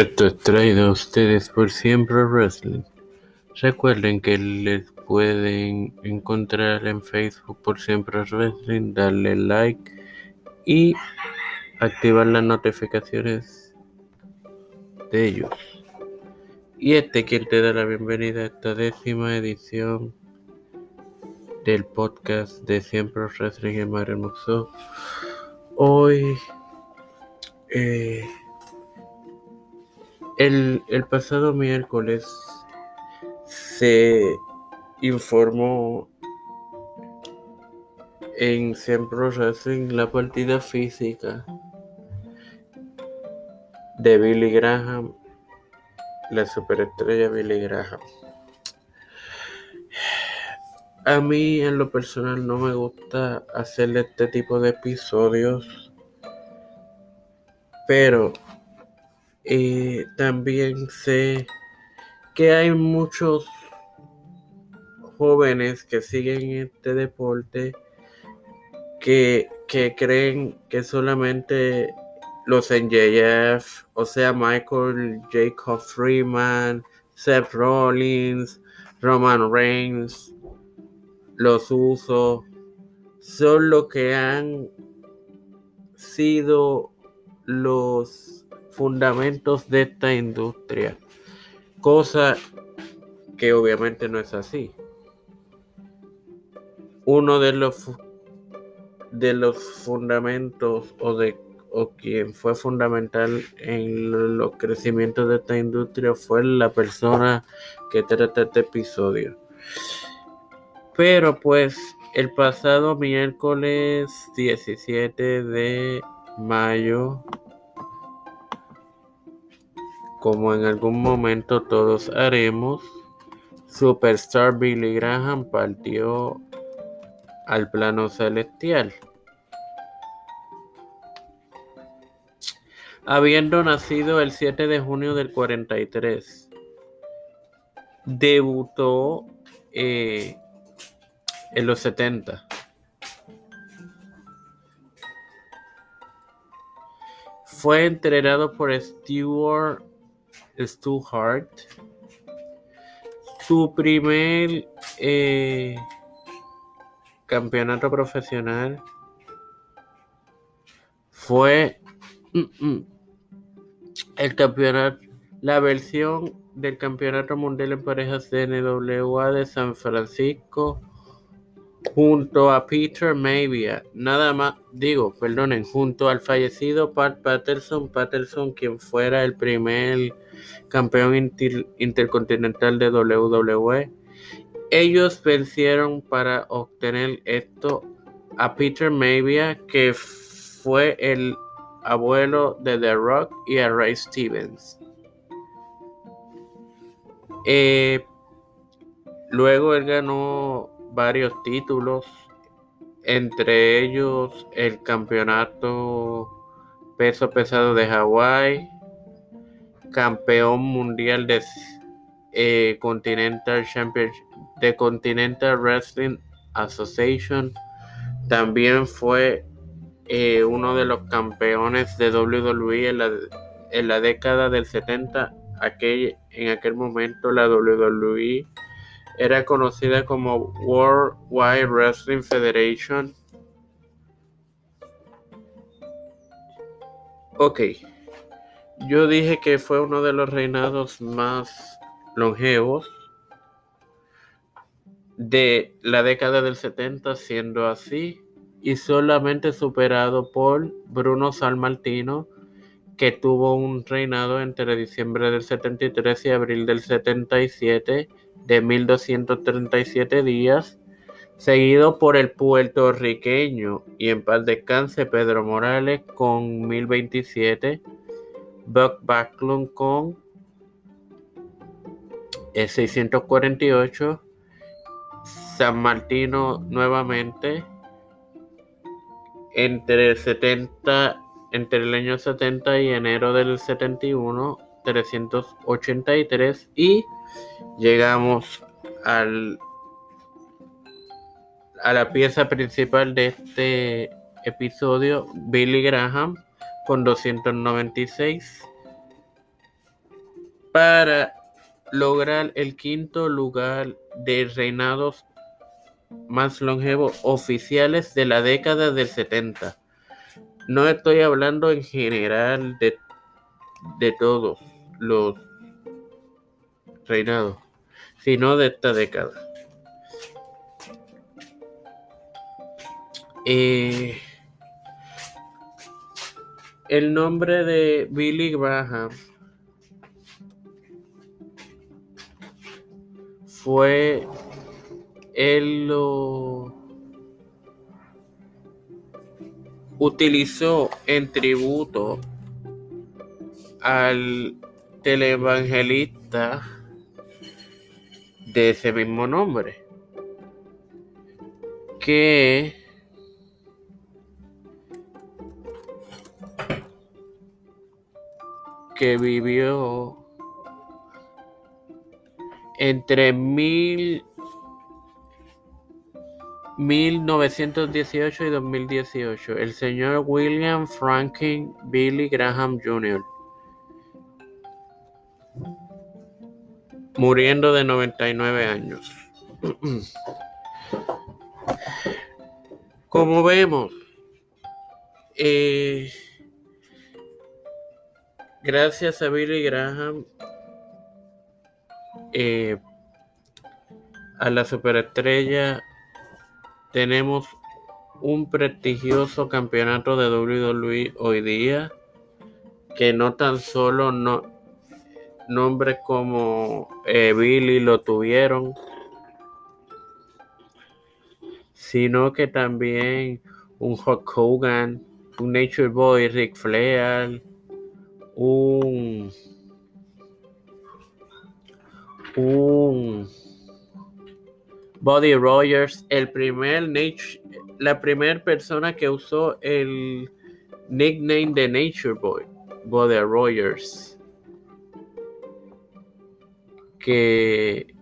Esto es traído a ustedes por Siempre Wrestling. Recuerden que les pueden encontrar en Facebook por Siempre Wrestling, darle like y activar las notificaciones de ellos. Y este quien te da la bienvenida a esta décima edición del podcast de Siempre Wrestling en Muxo. Hoy eh, el, el pasado miércoles se informó en Siempre Wrestling la partida física de Billy Graham, la superestrella Billy Graham. A mí en lo personal no me gusta hacerle este tipo de episodios, pero eh, también sé que hay muchos jóvenes que siguen este deporte que, que creen que solamente los NJF, o sea, Michael Jacob Freeman, Seth Rollins, Roman Reigns, los usos, son los que han sido los fundamentos de esta industria, cosa que obviamente no es así. Uno de los de los fundamentos o de o quien fue fundamental en los crecimientos de esta industria fue la persona que trata este episodio. Pero pues el pasado miércoles 17 de mayo como en algún momento todos haremos, Superstar Billy Graham partió al plano celestial. Habiendo nacido el 7 de junio del 43, debutó eh, en los 70. Fue entrenado por Stewart Stu Hart. Su primer eh, campeonato profesional fue el campeonato, la versión del campeonato mundial en parejas de NWA de San Francisco junto a Peter Maivia, nada más, digo, perdonen, junto al fallecido Pat Patterson, Patterson quien fuera el primer campeón intercontinental de WWE. Ellos vencieron para obtener esto a Peter Maivia, que fue el abuelo de The Rock, y a Ray Stevens. Eh, luego él ganó varios títulos, entre ellos el campeonato peso pesado de Hawái, campeón mundial de eh, Continental Championship de Continental Wrestling Association. También fue eh, uno de los campeones de WWE en la, en la década del 70. Aquel, en aquel momento la WWE era conocida como World Wide Wrestling Federation. Ok, yo dije que fue uno de los reinados más longevos de la década del 70, siendo así, y solamente superado por Bruno Salmartino, que tuvo un reinado entre diciembre del 73 y abril del 77 de 1237 días, seguido por el puertorriqueño y en paz descanse Pedro Morales con 1027 Buck Backlund con 648. San Martino nuevamente entre el 70 entre el año 70 y enero del 71 383 y llegamos al a la pieza principal de este episodio Billy Graham con 296. para lograr el quinto lugar de reinados más longevos oficiales de la década del 70. No estoy hablando en general de, de todos los reinados, sino de esta década. Eh, el nombre de Billy Graham fue lo utilizó en tributo al televangelista de ese mismo nombre que que vivió entre mil, 1918 y 2018, el señor William Franklin Billy Graham Jr. Muriendo de 99 años. Como vemos, eh, gracias a Billy Graham, eh, a la superestrella tenemos un prestigioso campeonato de WWE hoy día que no tan solo no, nombres como eh, Billy lo tuvieron, sino que también un Hulk Hogan, un Nature Boy, Rick Flair, un un Buddy Rogers, el primer la primera persona que usó el nickname de Nature Boy, Buddy Rogers, que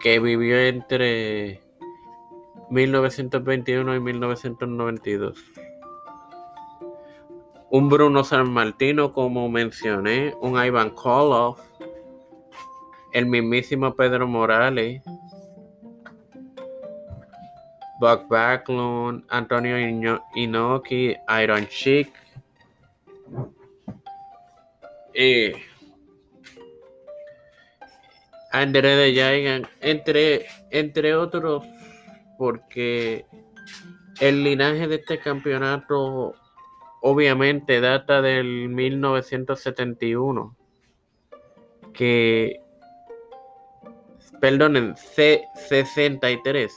que vivió entre 1921 y 1992 un Bruno San Martino, como mencioné, un Ivan Koloff, el mismísimo Pedro Morales, Buck Backlund, Antonio Inoki, Iron Chic, eh, André de Jaigan, entre, entre otros, porque el linaje de este campeonato obviamente data del 1971, que, perdonen, C63,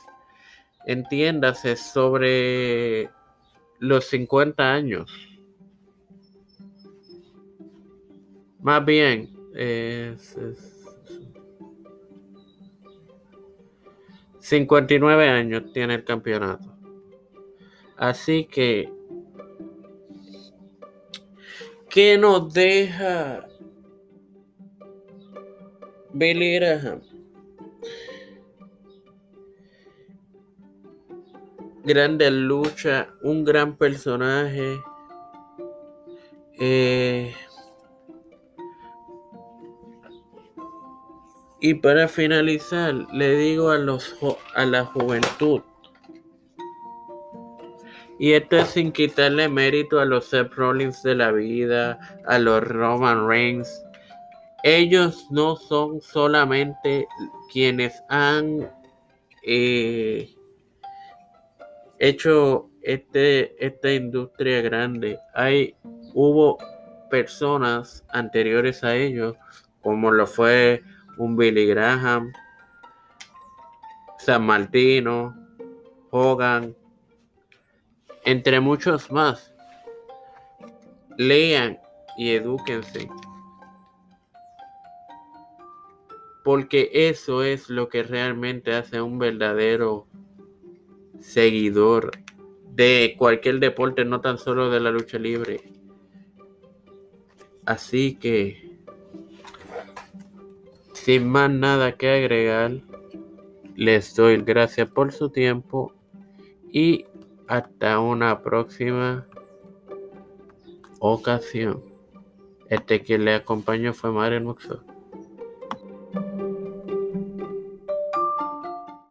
entiéndase sobre los 50 años. Más bien, 59 años tiene el campeonato. Así que ¿Qué nos deja Billy Graham? Grande lucha, un gran personaje. Eh, y para finalizar, le digo a, los, a la juventud y esto es sin quitarle mérito a los Seth Rollins de la vida, a los Roman Reigns. Ellos no son solamente quienes han eh, hecho este, esta industria grande. Hay, hubo personas anteriores a ellos, como lo fue un Billy Graham, San Martino, Hogan, entre muchos más. Lean y edúquense. Porque eso es lo que realmente hace un verdadero seguidor de cualquier deporte, no tan solo de la lucha libre. Así que, sin más nada que agregar, les doy gracias por su tiempo y hasta una próxima ocasión. Este que le acompañó fue Mario Muxo.